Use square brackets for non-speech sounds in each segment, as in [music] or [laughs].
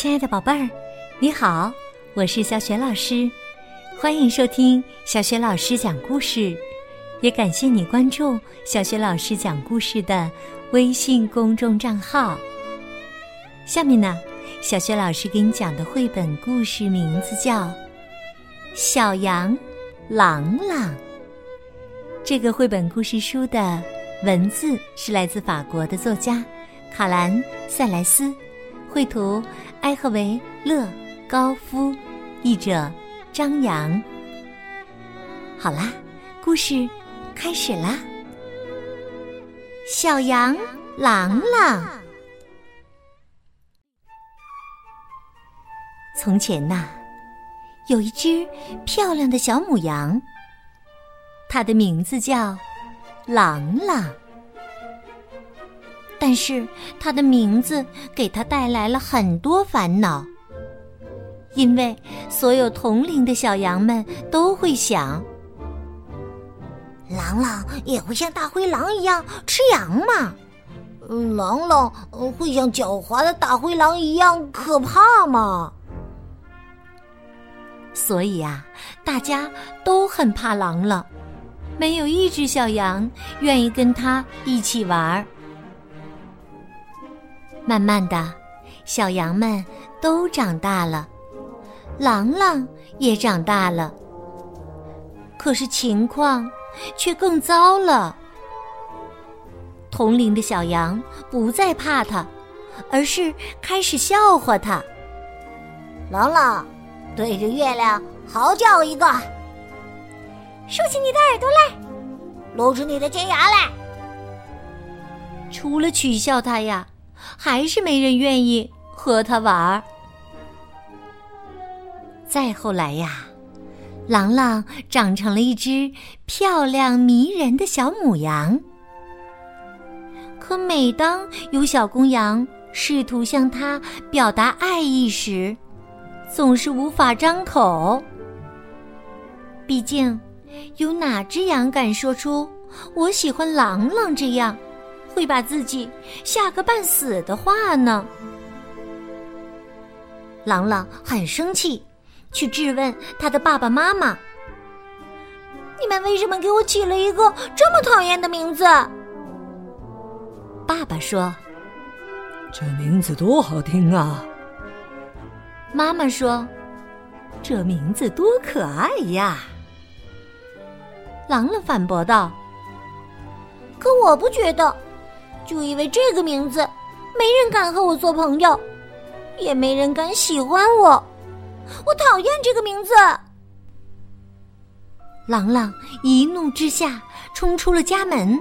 亲爱的宝贝儿，你好，我是小雪老师，欢迎收听小雪老师讲故事，也感谢你关注小雪老师讲故事的微信公众账号。下面呢，小雪老师给你讲的绘本故事名字叫《小羊朗朗》。这个绘本故事书的文字是来自法国的作家卡兰·塞莱斯，绘图埃赫维勒高夫，译者张扬。好啦，故事开始啦！小羊朗朗。从前呐，有一只漂亮的小母羊。它的名字叫朗朗，但是它的名字给它带来了很多烦恼，因为所有同龄的小羊们都会想：狼狼也会像大灰狼一样吃羊吗？狼狼会像狡猾的大灰狼一样可怕吗？所以啊，大家都很怕狼了。没有一只小羊愿意跟他一起玩儿。慢慢的，小羊们都长大了，朗朗也长大了。可是情况却更糟了。同龄的小羊不再怕他，而是开始笑话他。朗朗，对着月亮嚎叫一个。竖起你的耳朵来，露出你的尖牙来。除了取笑他呀，还是没人愿意和他玩儿。再后来呀，朗朗长成了一只漂亮迷人的小母羊。可每当有小公羊试图向他表达爱意时，总是无法张口。毕竟。有哪只羊敢说出“我喜欢朗朗”这样会把自己吓个半死的话呢？朗朗很生气，去质问他的爸爸妈妈：“你们为什么给我起了一个这么讨厌的名字？”爸爸说：“这名字多好听啊！”妈妈说：“这名字多可爱呀！”朗朗反驳道：“可我不觉得，就因为这个名字，没人敢和我做朋友，也没人敢喜欢我。我讨厌这个名字。”朗朗一怒之下冲出了家门，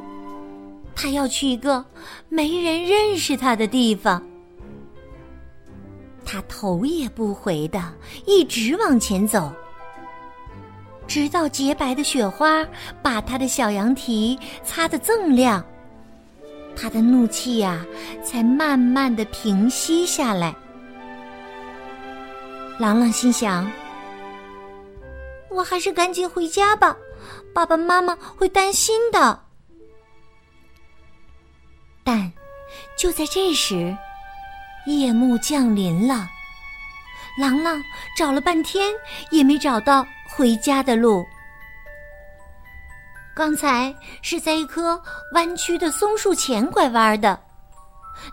他要去一个没人认识他的地方。他头也不回的一直往前走。直到洁白的雪花把他的小羊蹄擦得锃亮，他的怒气呀才慢慢的平息下来。朗朗心想：“我还是赶紧回家吧，爸爸妈妈会担心的。”但就在这时，夜幕降临了，朗朗找了半天也没找到。回家的路，刚才是在一棵弯曲的松树前拐弯的，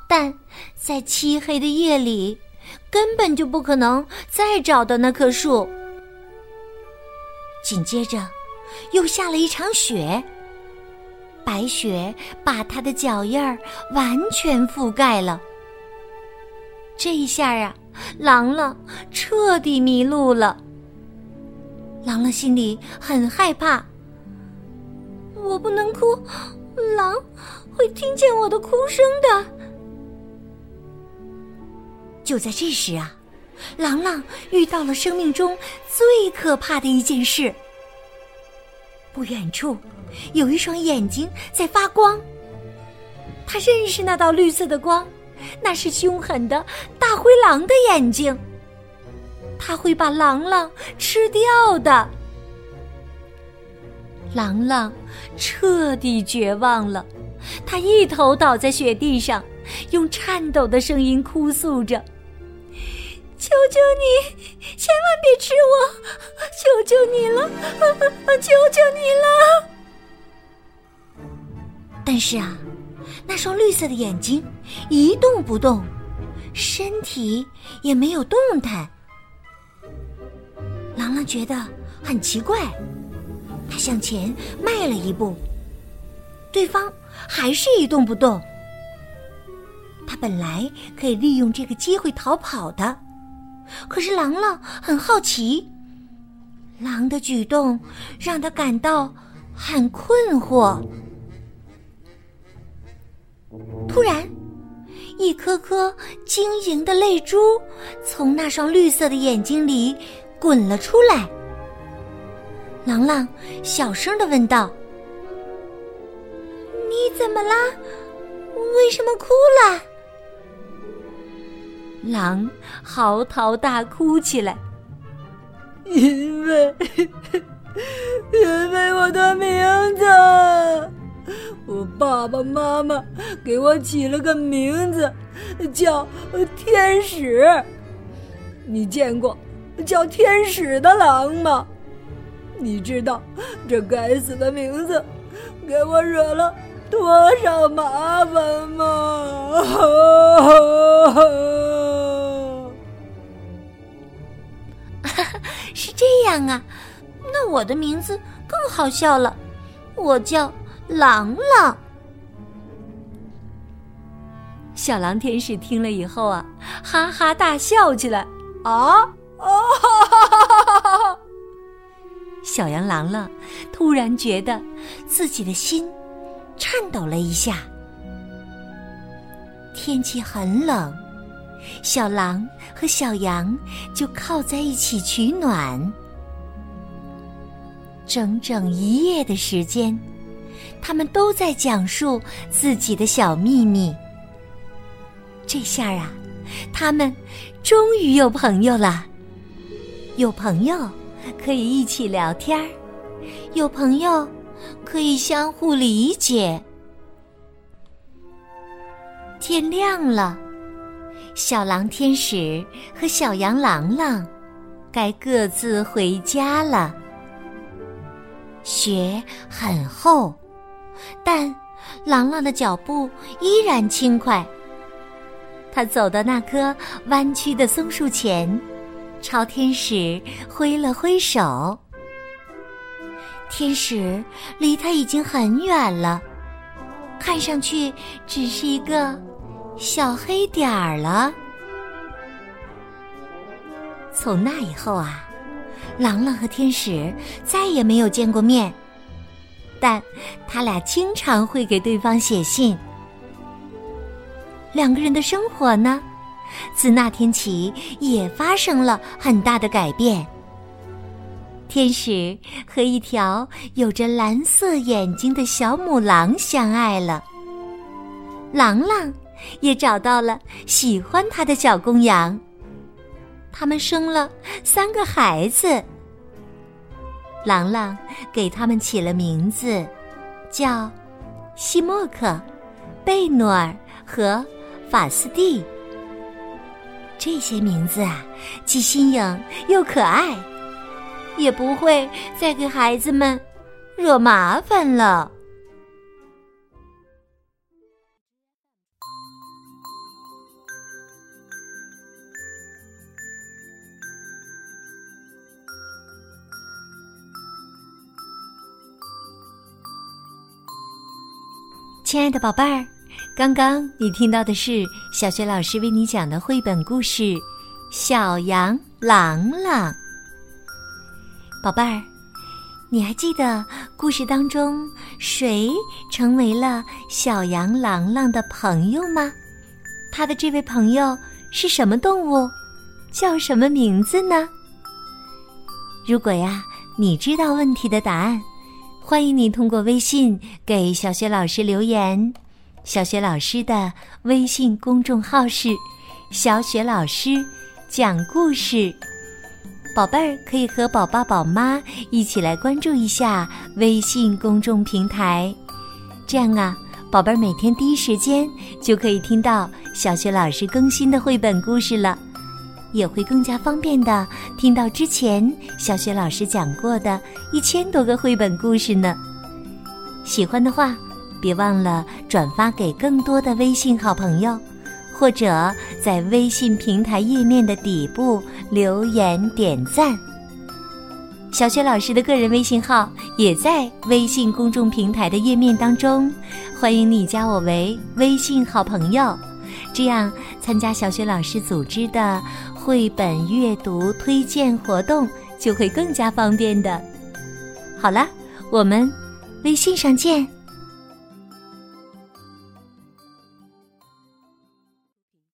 但在漆黑的夜里，根本就不可能再找到那棵树。紧接着，又下了一场雪，白雪把他的脚印儿完全覆盖了。这一下啊，狼狼彻底迷路了。狼狼心里很害怕，我不能哭，狼会听见我的哭声的。就在这时啊，狼狼遇到了生命中最可怕的一件事。不远处有一双眼睛在发光，他认识那道绿色的光，那是凶狠的大灰狼的眼睛。他会把朗朗吃掉的。朗朗彻底绝望了，他一头倒在雪地上，用颤抖的声音哭诉着：“求求你，千万别吃我！求求你了，求求你了！但是啊，那双绿色的眼睛一动不动，身体也没有动弹。郎朗觉得很奇怪，他向前迈了一步，对方还是一动不动。他本来可以利用这个机会逃跑的。可是狼狼很好奇，狼的举动让他感到很困惑。突然，一颗颗晶莹的泪珠从那双绿色的眼睛里滚了出来。狼狼小声的问道：“你怎么啦？为什么哭了？”狼嚎啕大哭起来，因为 [laughs] 因为我的名字，我爸爸妈妈给我起了个名字，叫天使。你见过叫天使的狼吗？你知道这该死的名字给我惹了多少麻烦吗？[laughs] 是这样啊，那我的名字更好笑了，我叫狼狼。小狼天使听了以后啊，哈哈大笑起来。啊啊！小羊狼了突然觉得自己的心颤抖了一下。天气很冷。小狼和小羊就靠在一起取暖，整整一夜的时间，他们都在讲述自己的小秘密。这下啊，他们终于有朋友了，有朋友可以一起聊天儿，有朋友可以相互理解。天亮了。小狼天使和小羊郎朗，该各自回家了。雪很厚，但郎朗的脚步依然轻快。他走到那棵弯曲的松树前，朝天使挥了挥手。天使离他已经很远了，看上去只是一个。小黑点儿了。从那以后啊，狼狼和天使再也没有见过面，但他俩经常会给对方写信。两个人的生活呢，自那天起也发生了很大的改变。天使和一条有着蓝色眼睛的小母狼相爱了，狼狼。也找到了喜欢他的小公羊，他们生了三个孩子。朗朗给他们起了名字，叫西莫克、贝诺尔和法斯蒂。这些名字啊，既新颖又可爱，也不会再给孩子们惹麻烦了。亲爱的宝贝儿，刚刚你听到的是小学老师为你讲的绘本故事《小羊朗朗》。宝贝儿，你还记得故事当中谁成为了小羊朗朗的朋友吗？他的这位朋友是什么动物？叫什么名字呢？如果呀，你知道问题的答案。欢迎你通过微信给小学老师留言。小雪老师的微信公众号是“小雪老师讲故事”，宝贝儿可以和宝爸宝妈一起来关注一下微信公众平台，这样啊，宝贝儿每天第一时间就可以听到小雪老师更新的绘本故事了。也会更加方便的听到之前小雪老师讲过的一千多个绘本故事呢。喜欢的话，别忘了转发给更多的微信好朋友，或者在微信平台页面的底部留言点赞。小雪老师的个人微信号也在微信公众平台的页面当中，欢迎你加我为微信好朋友，这样参加小雪老师组织的绘本阅读推荐活动就会更加方便的。好了，我们微信上见。